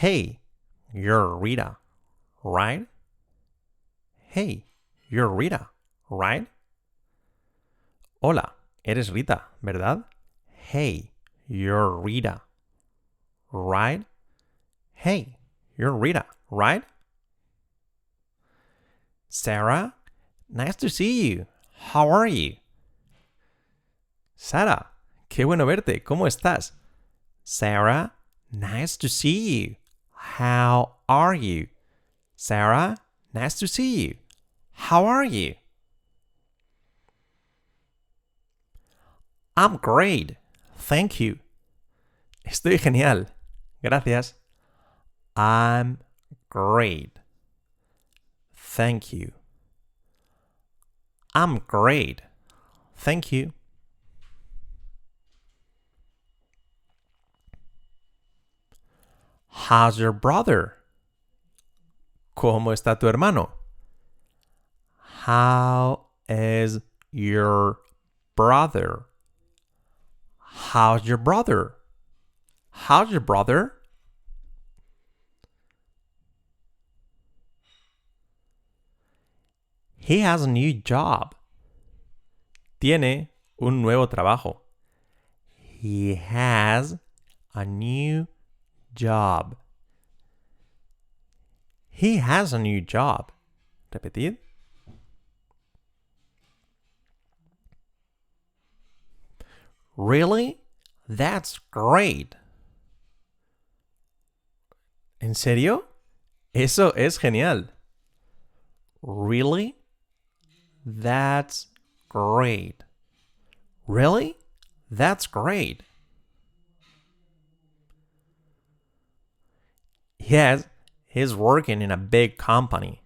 Hey, you're Rita, right? Hey, you're Rita, right? Hola, eres Rita, ¿verdad? Hey, you're Rita, right? Hey, you're Rita, right? Sarah, nice to see you. How are you? Sara, qué bueno verte. ¿Cómo estás? Sarah, nice to see you. How are you? Sarah, nice to see you. How are you? I'm great. Thank you. Estoy genial. Gracias. I'm great. Thank you. I'm great. Thank you. How's your brother? ¿Cómo está tu hermano? How is your brother? How's your brother? How's your brother? He has a new job. Tiene un nuevo trabajo. He has a new job. He has a new job. Repetid. Really? That's great. ¿En serio? Eso es genial. Really? That's great. Really? That's great. Yes, he's working in a big company.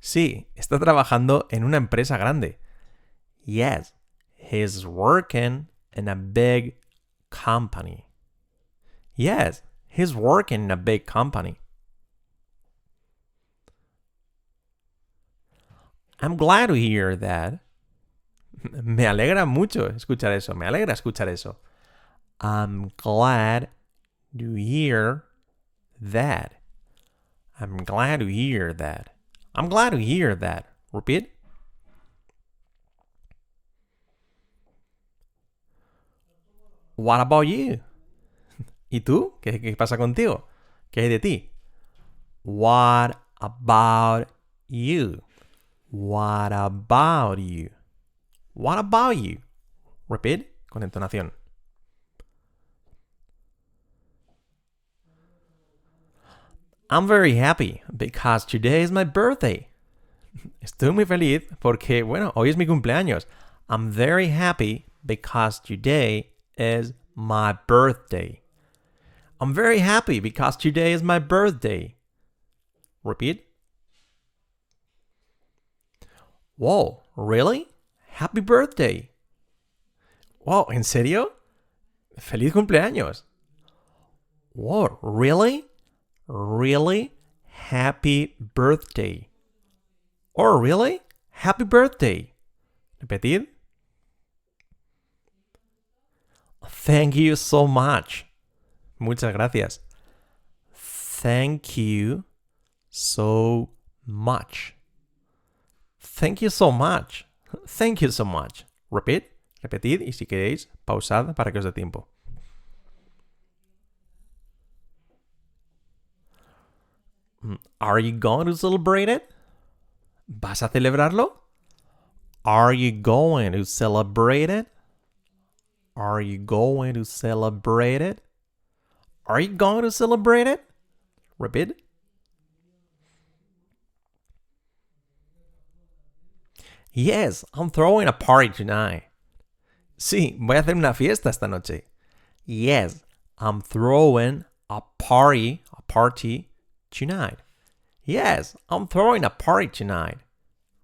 Sí, está trabajando en una empresa grande. Yes, he's working in a big company. Yes, he's working in a big company. I'm glad to hear that. Me alegra mucho escuchar eso. Me alegra escuchar eso. I'm glad to hear that. I'm glad to hear that. I'm glad to hear that. Repeat. What about you? ¿Y tú? ¿Qué, ¿Qué pasa contigo? ¿Qué hay de ti? What about you? What about you? What about you? Repeat con entonación. I'm very happy because today is my birthday. Estoy muy feliz porque, bueno, hoy es mi cumpleaños. I'm very happy because today is my birthday. I'm very happy because today is my birthday. Repeat. Whoa, really? Happy birthday. Wow, ¿en serio? Feliz cumpleaños. Whoa, really? Really? Happy birthday. Or really? Happy birthday. Repetir. Thank you so much. Muchas gracias. Thank you so much. Thank you so much. Thank you so much. Repeat. Repetid y si queréis, pausad para que os dé tiempo. Are you going to celebrate it? ¿Vas a celebrarlo? Are you going to celebrate it? Are you going to celebrate it? Are you going to celebrate it? Repeat. Yes, I'm throwing a party tonight. Sí, voy a hacer una fiesta esta noche. Yes, I'm throwing a party, a party tonight. Yes, I'm throwing a party tonight.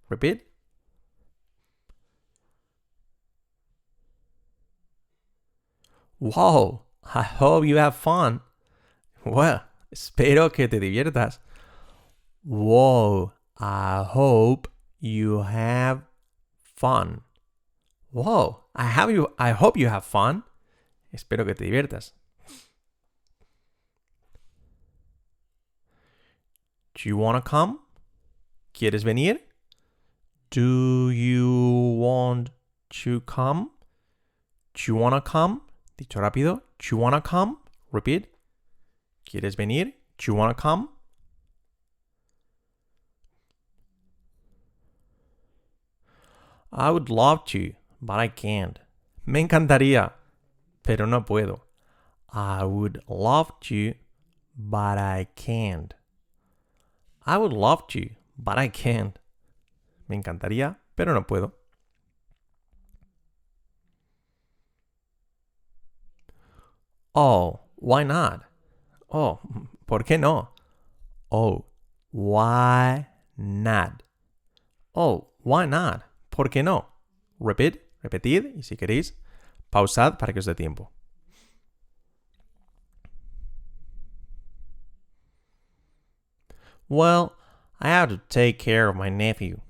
Repeat. Wow, I hope you have fun. Well, espero que te diviertas. Wow, I hope you have fun. Wow, I have you I hope you have fun. Espero que te diviertas. Do you wanna come? ¿Quieres venir? Do you want to come? Do you wanna come? Dicho rápido. Do you wanna come? Repeat. ¿Quieres venir? Do you wanna come? I would love to, but I can't. Me encantaría, pero no puedo. I would love to, but I can't. I would love to, but I can't. Me encantaría, pero no puedo. Oh, why not? Oh, ¿por qué no? Oh, why not? Oh, why not? ¿Por qué no? Repeat, repetid y si queréis, pausad para que os dé tiempo. Well, I have to take care of my nephew.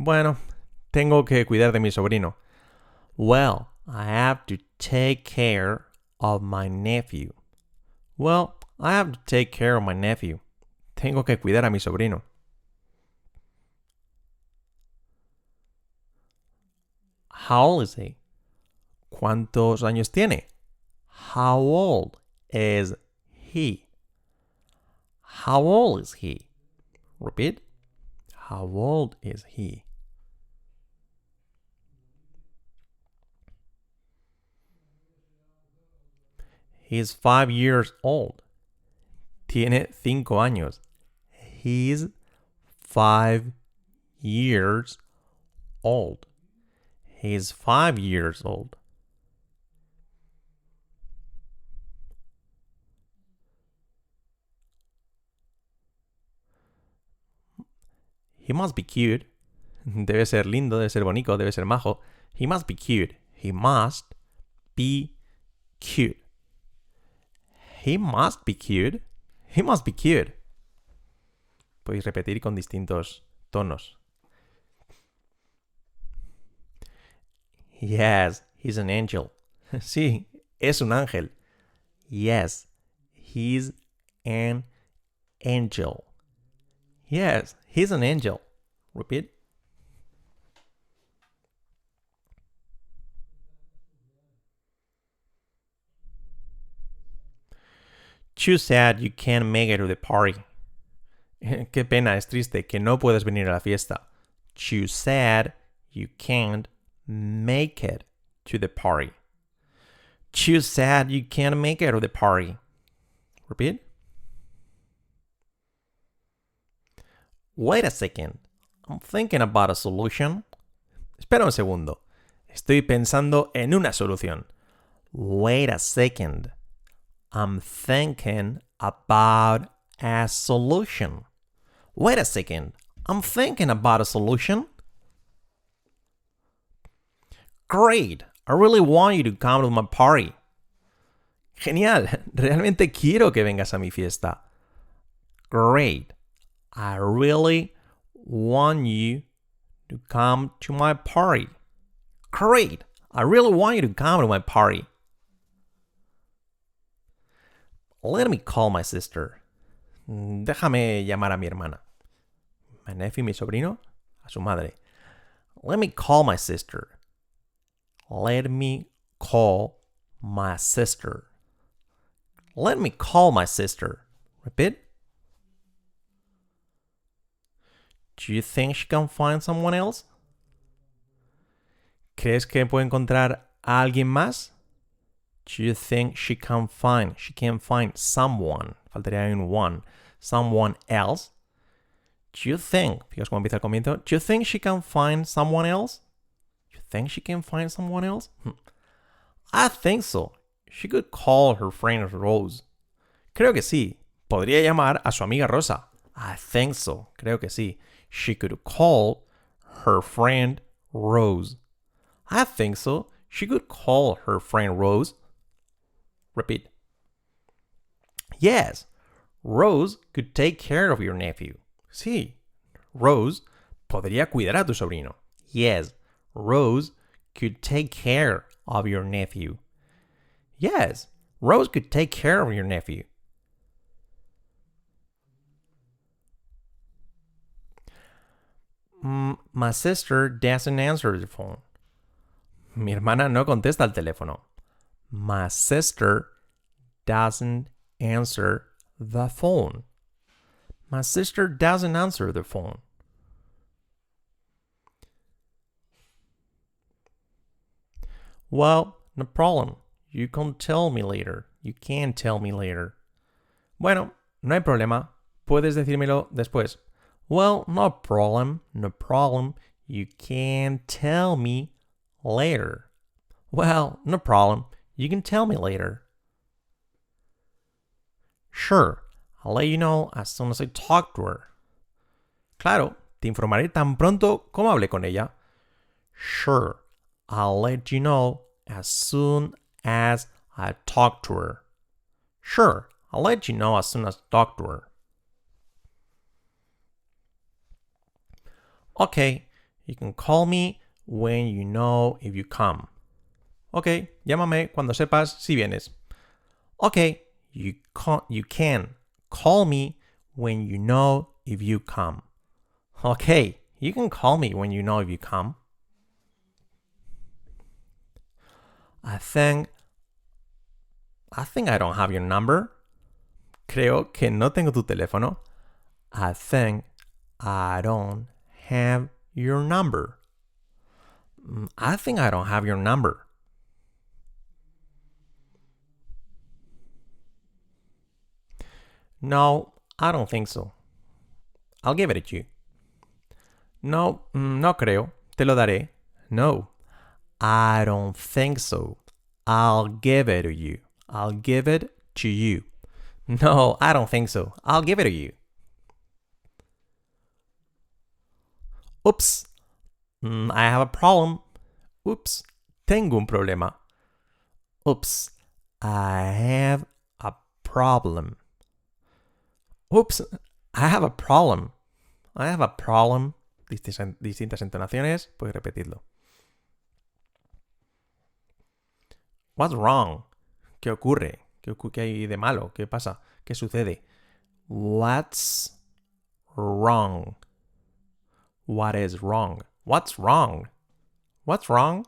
Bueno, tengo que cuidar de mi sobrino. Well, I have to take care of my nephew. Well, I have to take care of my nephew. Tengo que cuidar a mi sobrino. How old is he? ¿Cuántos años tiene? How old is he? How old is he? Repeat. How old is he? He's five years old. Tiene cinco años. He's five years old. He's five years old. He must be cute. Debe ser lindo, debe ser bonito, debe ser majo. He must be cute. He must be cute. He must be cute. He must be cute. Podéis repetir con distintos tonos. Yes, he's an angel. Sí, es un ángel. Yes, he's an angel. Yes, he's an angel. Repeat. Too sad you can't make it to the party. Qué pena, es triste que no puedes venir a la fiesta. Too sad you can't make it to the party. Too sad you can't make it to the party. Repeat. Wait a second. I'm thinking about a solution. Espera un segundo. Estoy pensando en una solución. Wait a second. I'm thinking about a solution. Wait a second. I'm thinking about a solution. Great. I really want you to come to my party. Genial. Realmente quiero que vengas a mi fiesta. Great. I really want you to come to my party. Great. I really want you to come to my party. Let me call my sister. Déjame llamar a mi hermana. My nephew, mi sobrino, a su madre. Let me call my sister. Let me call my sister. Let me call my sister. Repeat. Do you think she can find someone else? ¿Crees que puede encontrar alguien más? Do you think she can find, she can find someone, faltaría un one, someone else? Do you think, fíjate cómo empieza el comienzo, do you think she can find someone else? Do you think she can find someone else? Hmm. I think so. She could call her friend Rose. Creo que sí. Podría llamar a su amiga Rosa. I think so. Creo que sí. She could call her friend Rose. I think so. She could call her friend Rose. Repeat. Yes, Rose could take care of your nephew. Sí, Rose podría cuidar a tu sobrino. Yes, Rose could take care of your nephew. Yes, Rose could take care of your nephew. My sister doesn't answer the phone. Mi hermana no contesta el teléfono. My sister doesn't answer the phone. My sister doesn't answer the phone. Well, no problem. You can tell me later. You can tell me later. Bueno, no hay problema. Puedes decírmelo después. Well, no problem. No problem. You can tell me later. Well, no problem. You can tell me later. Sure, I'll let you know as soon as I talk to her. Claro, te informaré tan pronto como hable con ella. Sure, I'll let you know as soon as I talk to her. Sure, I'll let you know as soon as I talk to her. Okay, you can call me when you know if you come. Ok, llámame cuando sepas si vienes. Ok, you, can, you can call me when you know if you come. Ok, you can call me when you know if you come. I think I think I don't have your number. Creo que no tengo tu teléfono. I think I don't have your number. Mm, I think I don't have your number. No, I don't think so. I'll give it to you. No, mm, no creo. Te lo daré. No, I don't think so. I'll give it to you. I'll give it to you. No, I don't think so. I'll give it to you. Oops. Mm, I have a problem. Oops. Tengo un problema. Oops. I have a problem. Oops. I have a problem. I have a problem. Distintas entonaciones. Puedes repetirlo. What's wrong? ¿Qué ocurre? ¿Qué, ¿Qué hay de malo? ¿Qué pasa? ¿Qué sucede? What's wrong? What is wrong? What's wrong? What's wrong?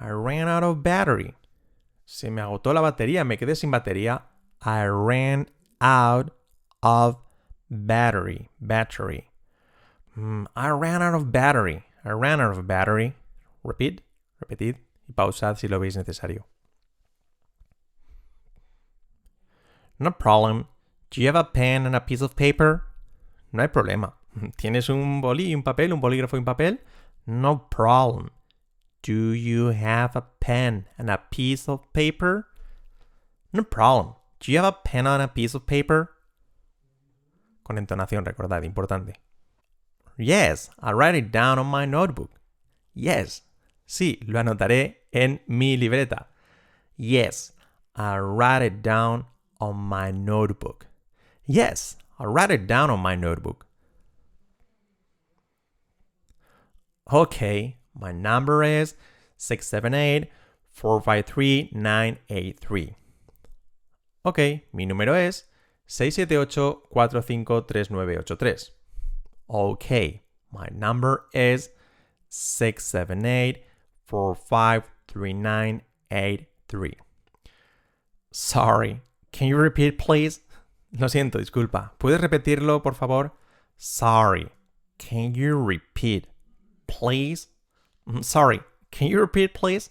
I ran out of battery. Se me agotó la batería, me quedé sin batería. I ran out of battery. Battery. Mm, I ran out of battery. I ran out of battery. Repeat. Repetid y pausad si lo veis necesario. No problem. Do you have a pen and a piece of paper? No hay problema. ¿Tienes un bolí, un papel, un bolígrafo y un papel? No problem. Do you have a pen and a piece of paper? No problem. Do you have a pen and a piece of paper? Con entonación, recordad, importante. Yes, I'll write it down on my notebook. Yes. Sí, lo anotaré en mi libreta. Yes, I'll write it down on my notebook. Yes, I'll write it down on my notebook. Okay, my number is 678 453 983. Ok, mi número es 678 453983. Okay, my number is 678 453983. Sorry, can you repeat please? Lo siento, disculpa. ¿Puedes repetirlo, por favor? Sorry, can you repeat please? Mm, sorry, can you repeat please?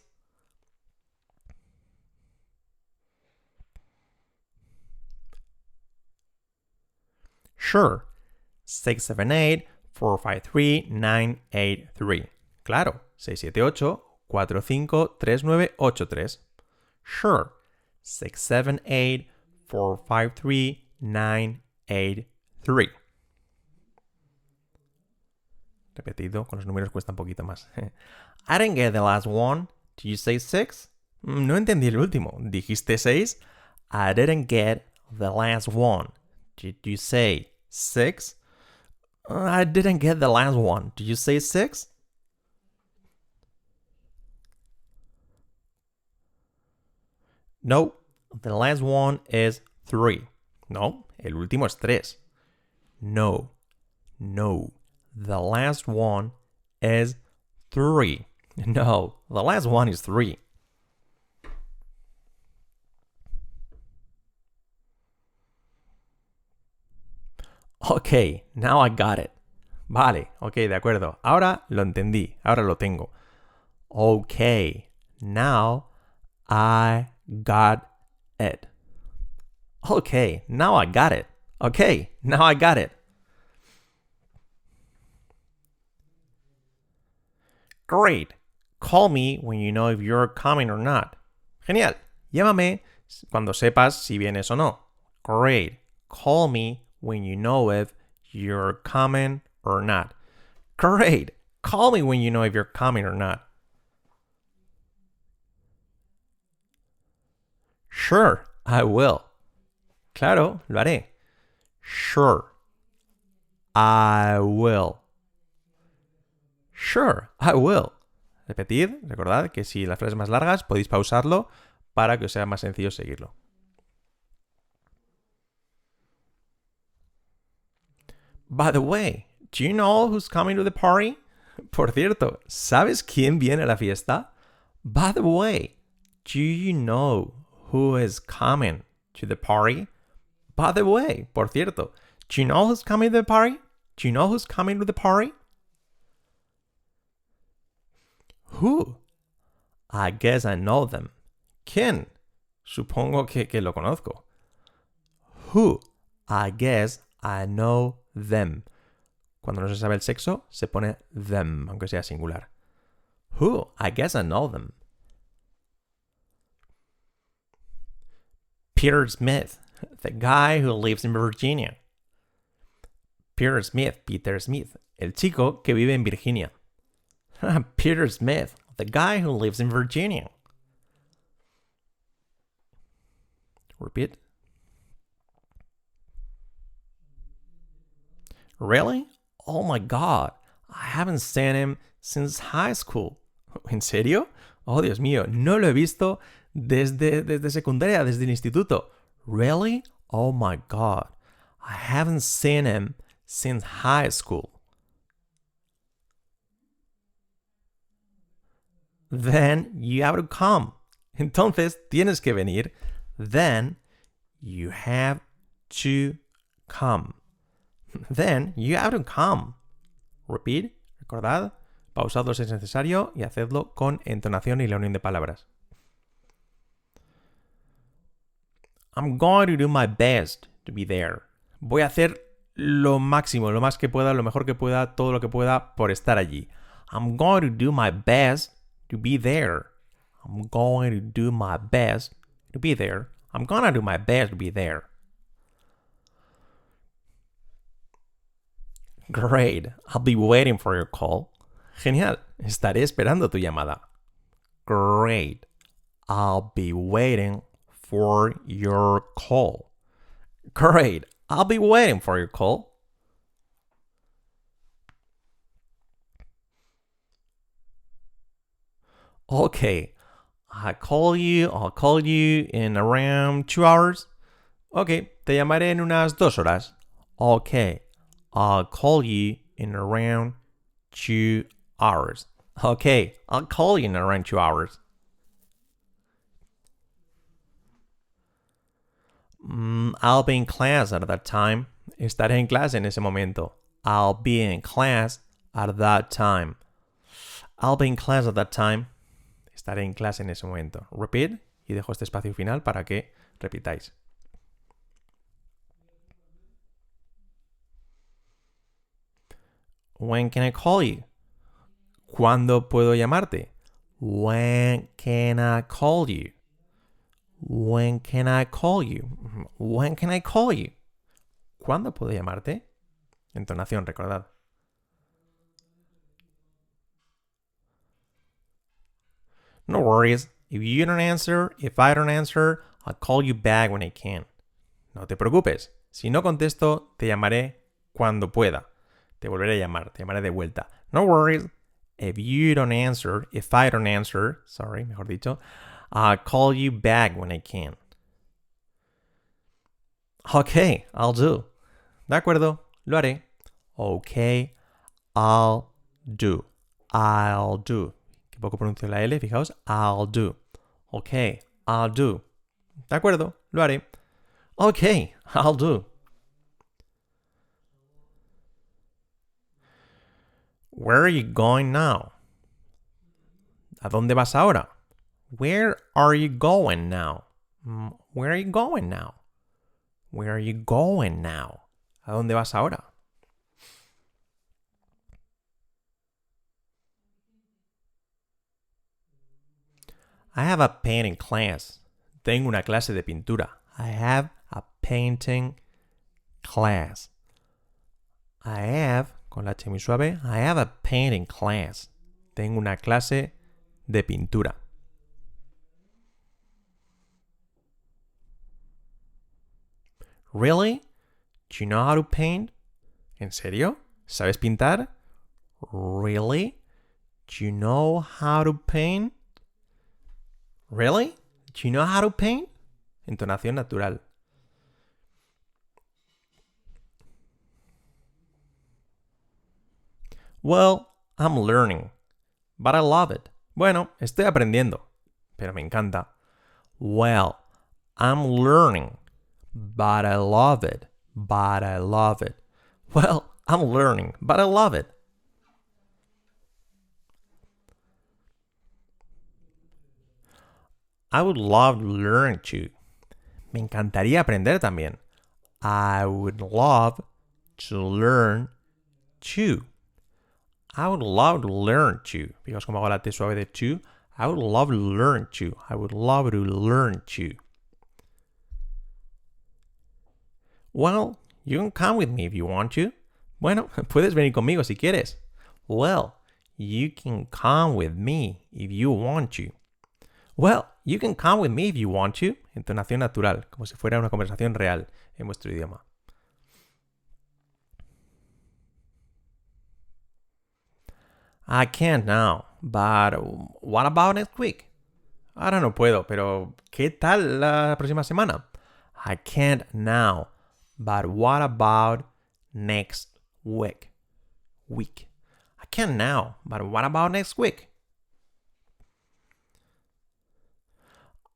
Sure. 678-453-983. Claro, 678-453983. Sure. 678-453-983. Repetido, con los números cuesta un poquito más. I didn't get the last one. Did you say six? Mm, no entendí el último. ¿Dijiste seis? I didn't get the last one. Did you say six? I didn't get the last one. Did you say six? No, The last one is three. No, el último es tres. No, no. The last one is three. No, the last one is three. Ok, now I got it. Vale, ok, de acuerdo. Ahora lo entendí, ahora lo tengo. Ok, now I got it. Ok, now I got it. Ok, now I got it. Great. Call me when you know if you're coming or not. Genial. Llámame cuando sepas si vienes o no. Great. Call me when you know if you're coming or not. Great. Call me when you know if you're coming or not. Sure, I will. Claro, lo haré. Sure. I will. Sure, I will. Repetid, recordad que si las frases más largas podéis pausarlo para que os sea más sencillo seguirlo. By the way, do you know who's coming to the party? Por cierto, ¿sabes quién viene a la fiesta? By the way, do you know who is coming to the party? By the way, por cierto, do you know who's coming to the party? Do you know who's coming to the party? Who? I guess I know them. ¿Quién? Supongo que, que lo conozco. Who? I guess I know them. Cuando no se sabe el sexo, se pone them, aunque sea singular. Who? I guess I know them. Peter Smith, the guy who lives in Virginia. Peter Smith, Peter Smith, el chico que vive en Virginia. Peter Smith, the guy who lives in Virginia. Repeat. Really? Oh my god. I haven't seen him since high school. ¿En serio? Oh, Dios mío, no lo he visto desde, desde secundaria, desde el instituto. Really? Oh my god. I haven't seen him since high school. Then you have to come. Entonces tienes que venir. Then you have to come. Then you have to come. Repeat. Recordad. Pausados si es necesario y hacedlo con entonación y la unión de palabras. I'm going to do my best to be there. Voy a hacer lo máximo, lo más que pueda, lo mejor que pueda, todo lo que pueda por estar allí. I'm going to do my best to be there. I'm going to do my best to be there. I'm gonna do my best to be there. Great. I'll be waiting for your call. Genial. Estaré esperando tu llamada. Great. I'll be waiting for your call. Great. I'll be waiting for your call. Okay. I call you, I'll call you in around two hours. Okay, te llamaré en unas dos horas. Okay, I'll call you in around two hours. Okay, I'll call you in around two hours. I'll be in class at that time. Estaré en clase en ese momento. I'll be in class at that time. I'll be in class at that time. Estaré en clase en ese momento. Repeat y dejo este espacio final para que repitáis. When can I call you? ¿Cuándo puedo llamarte? When can I call you? When can I call you? When can I call you? ¿Cuándo puedo llamarte? Entonación, recordad. No worries. If you don't answer, if I don't answer, I'll call you back when I can. No te preocupes. Si no contesto, te llamaré cuando pueda. Te volveré a llamar, te llamaré de vuelta. No worries. If you don't answer, if I don't answer, sorry, mejor dicho, I'll call you back when I can. Okay, I'll do. De acuerdo, lo haré. Okay, I'll do. I'll do. Qué poco pronuncio la L, fijaos. I'll do. Okay, I'll do. De acuerdo, lo haré. Okay, I'll do. Where are you going now? ¿A dónde vas ahora? Where are you going now? Mm, Where are you going now? Where are you going now? ¿A dónde vas ahora? I have a painting class. Tengo una clase de pintura. I have a painting class. I have, con la H suave, I have a painting class. Tengo una clase de pintura. Really? Do you know how to paint? ¿En serio? ¿Sabes pintar? Really? Do you know how to paint? Really? Do you know how to paint? Entonación natural. Well, I'm learning, but I love it. Bueno, estoy aprendiendo, pero me encanta. Well, I'm learning, but I love it. But I love it. Well, I'm learning, but I love it. I would love to learn to. Me encantaría aprender también. I would love to learn to. I would love to learn to. Fijaos cómo hago la T suave de to. I would love to learn to. I would love to learn to. Well, you can come with me if you want to. Bueno, puedes venir conmigo si quieres. Well, you can come with me if you want to. Well, you can come with me if you want to. Entonación natural, como si fuera una conversación real en vuestro idioma. I can't now, but what about next week? Ahora no puedo, pero ¿qué tal la próxima semana? I can't now, but what about next week? Week. I can't now, but what about next week?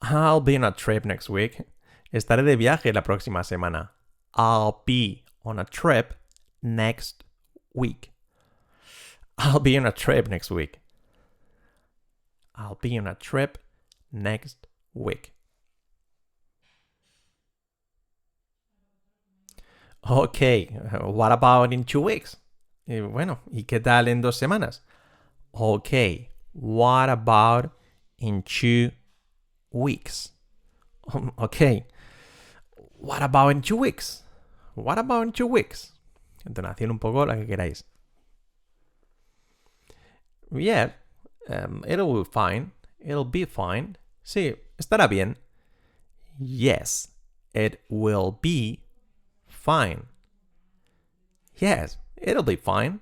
I'll be on a trip next week. Estaré de viaje la próxima semana. I'll be on a trip next week. I'll be on a trip next week. I'll be on a trip next week. Okay, what about in two weeks? Y bueno, ¿y qué tal en dos semanas? Okay, what about in two weeks? Okay, what about in two weeks? What about in two weeks? Entonación un poco la que queráis. Yeah, um, it'll be fine. It'll be fine. Sí, estará bien. Yes, it will be fine. Yes, it'll be fine.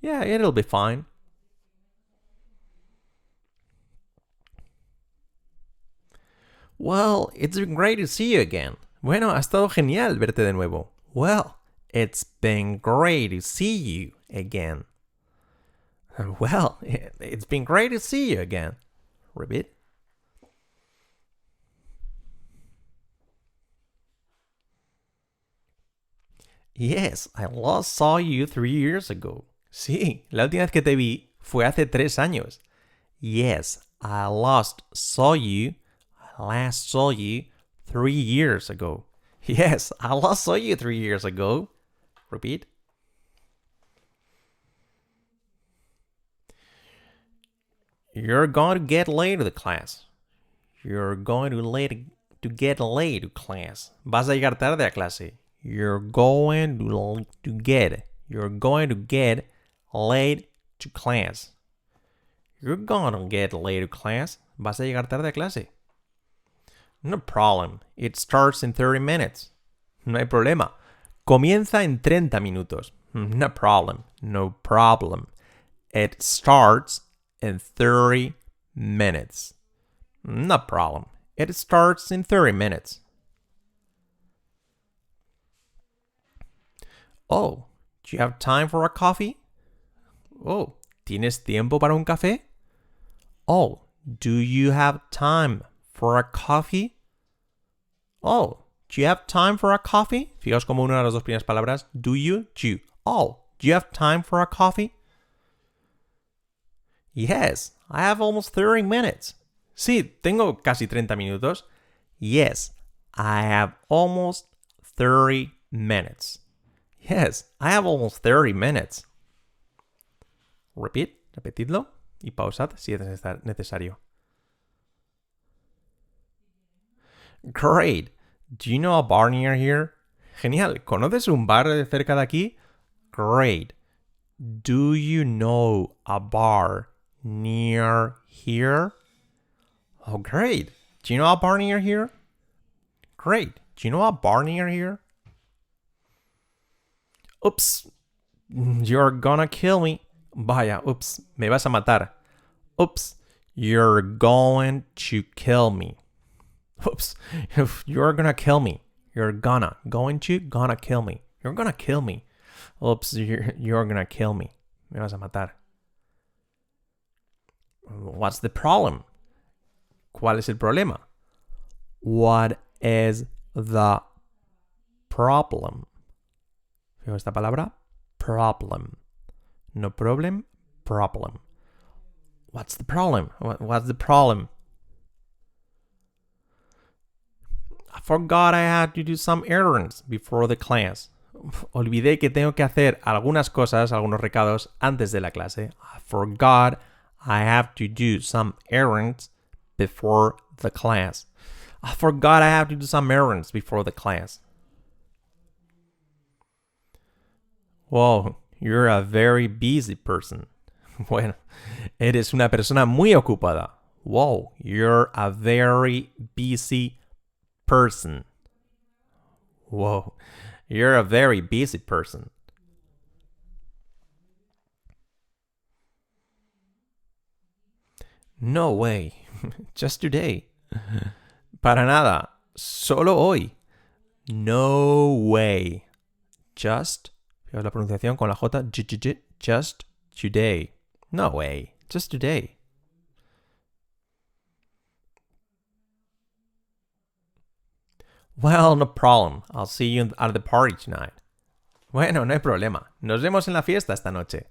Yeah, it'll be fine. Well, it's been great to see you again. Bueno, ha estado genial verte de nuevo. Well, it's been great to see you again. Well, it's been great to see you again. Repeat. Yes, I last saw you three years ago. Sí, la última vez que te vi fue hace tres años. Yes, I last saw you. I last saw you three years ago. Yes, I last saw you three years ago. Repeat. You're going to get late to the class. You're going to late to get late to class. Vas a llegar tarde a clase. You're going to, to get. You're going to get late to class. You're to get late to class. Vas a llegar tarde a clase. No problem. It starts in 30 minutes. No hay problema. Comienza en 30 minutos. No problem. No problem. It starts in 30 minutes. No problem. It starts in 30 minutes. Oh, do you have time for a coffee? Oh, ¿tienes tiempo para un café? Oh, do you have time for a coffee? Oh, do you have time for a coffee? Fijaos como una de las dos primeras palabras, do you, do. Oh, do you have time for a coffee? Yes, I have almost 30 minutes. Sí, tengo casi 30 minutos. Yes, I have almost 30 minutes. Yes, I have almost 30 minutes. Repeat, repetidlo y pausad si es necesario. Great. Do you know a bar near here? Genial. ¿Conoces un bar cerca de aquí? Great. Do you know a bar near here? Oh, great. Do you know a bar near here? Great. Do you know a bar near here? Oops. You're gonna kill me. Vaya, oops. Me vas a matar. Oops. You're going to kill me. Oops. You're gonna kill me. You're gonna. Going to, gonna kill me. You're gonna kill me. Oops. You're, you're gonna kill me. Me vas a matar. What's the problem? ¿Cuál es el problema? What is the problem? Esta palabra. Problem. No problem, problem. What's the problem? What's the problem? I forgot I had to do some errands before the class. Olvidé que tengo que hacer algunas cosas, algunos recados antes de la clase. I forgot I have to do some errands before the class. I forgot I have to do some errands before the class. Whoa, you're a very busy person. Bueno, eres una persona muy ocupada. Whoa, you're a very busy person. Whoa, you're a very busy person. No way. Just today. Para nada. Solo hoy. No way. Just. Fijaos la pronunciación con la J. Just today. No way. Just today. Well, no problem. I'll see you at the party tonight. Bueno, no hay problema. Nos vemos en la fiesta esta noche.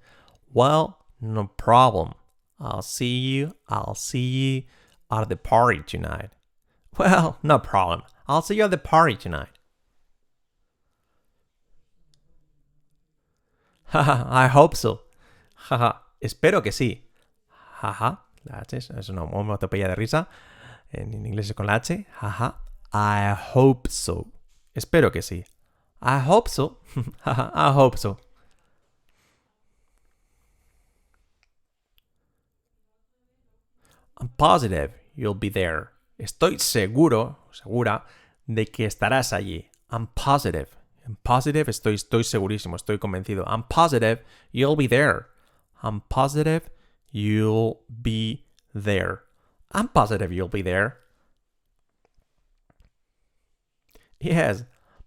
Well, no problem. I'll see you. I'll see you at the party tonight. Well, no problem. I'll see you at the party tonight. Haha, I hope so. Haha, espero que sí. Jaja, la H es una onomatopeya de risa. En inglés es con la H. Jaja, I hope so. Espero que sí. I hope so. I hope so. I'm positive you'll be there. Estoy seguro, segura, de que estarás allí. I'm positive. I'm positive, estoy, estoy segurísimo, estoy convencido. I'm positive you'll be there. I'm positive you'll be there. I'm positive you'll be there. Yes,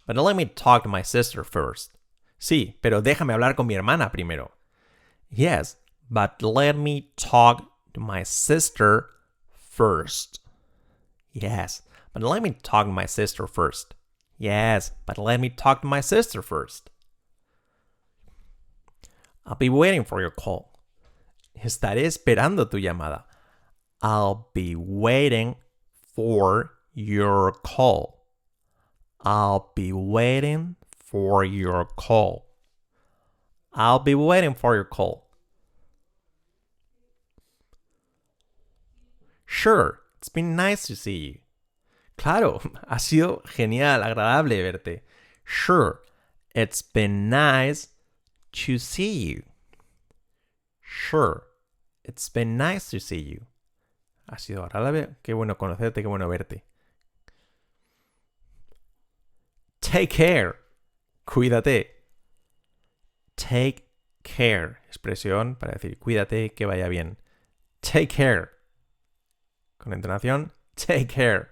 but let me talk to my sister first. Sí, pero déjame hablar con mi hermana primero. Yes, but let me talk to my sister first. Yes, but let me talk to my sister first. Yes, but let me talk to my sister first. I'll be waiting for your call. Estaré esperando tu llamada. I'll be waiting for your call. I'll be waiting for your call. I'll be waiting for your call. Sure, it's been nice to see you. Claro, ha sido genial, agradable verte. Sure, it's been nice to see you. Sure, it's been nice to see you. Ha sido agradable, qué bueno conocerte, qué bueno verte. Take care. Cuídate. Take care. Expresión para decir cuídate, que vaya bien. Take care. Con entonación, take care.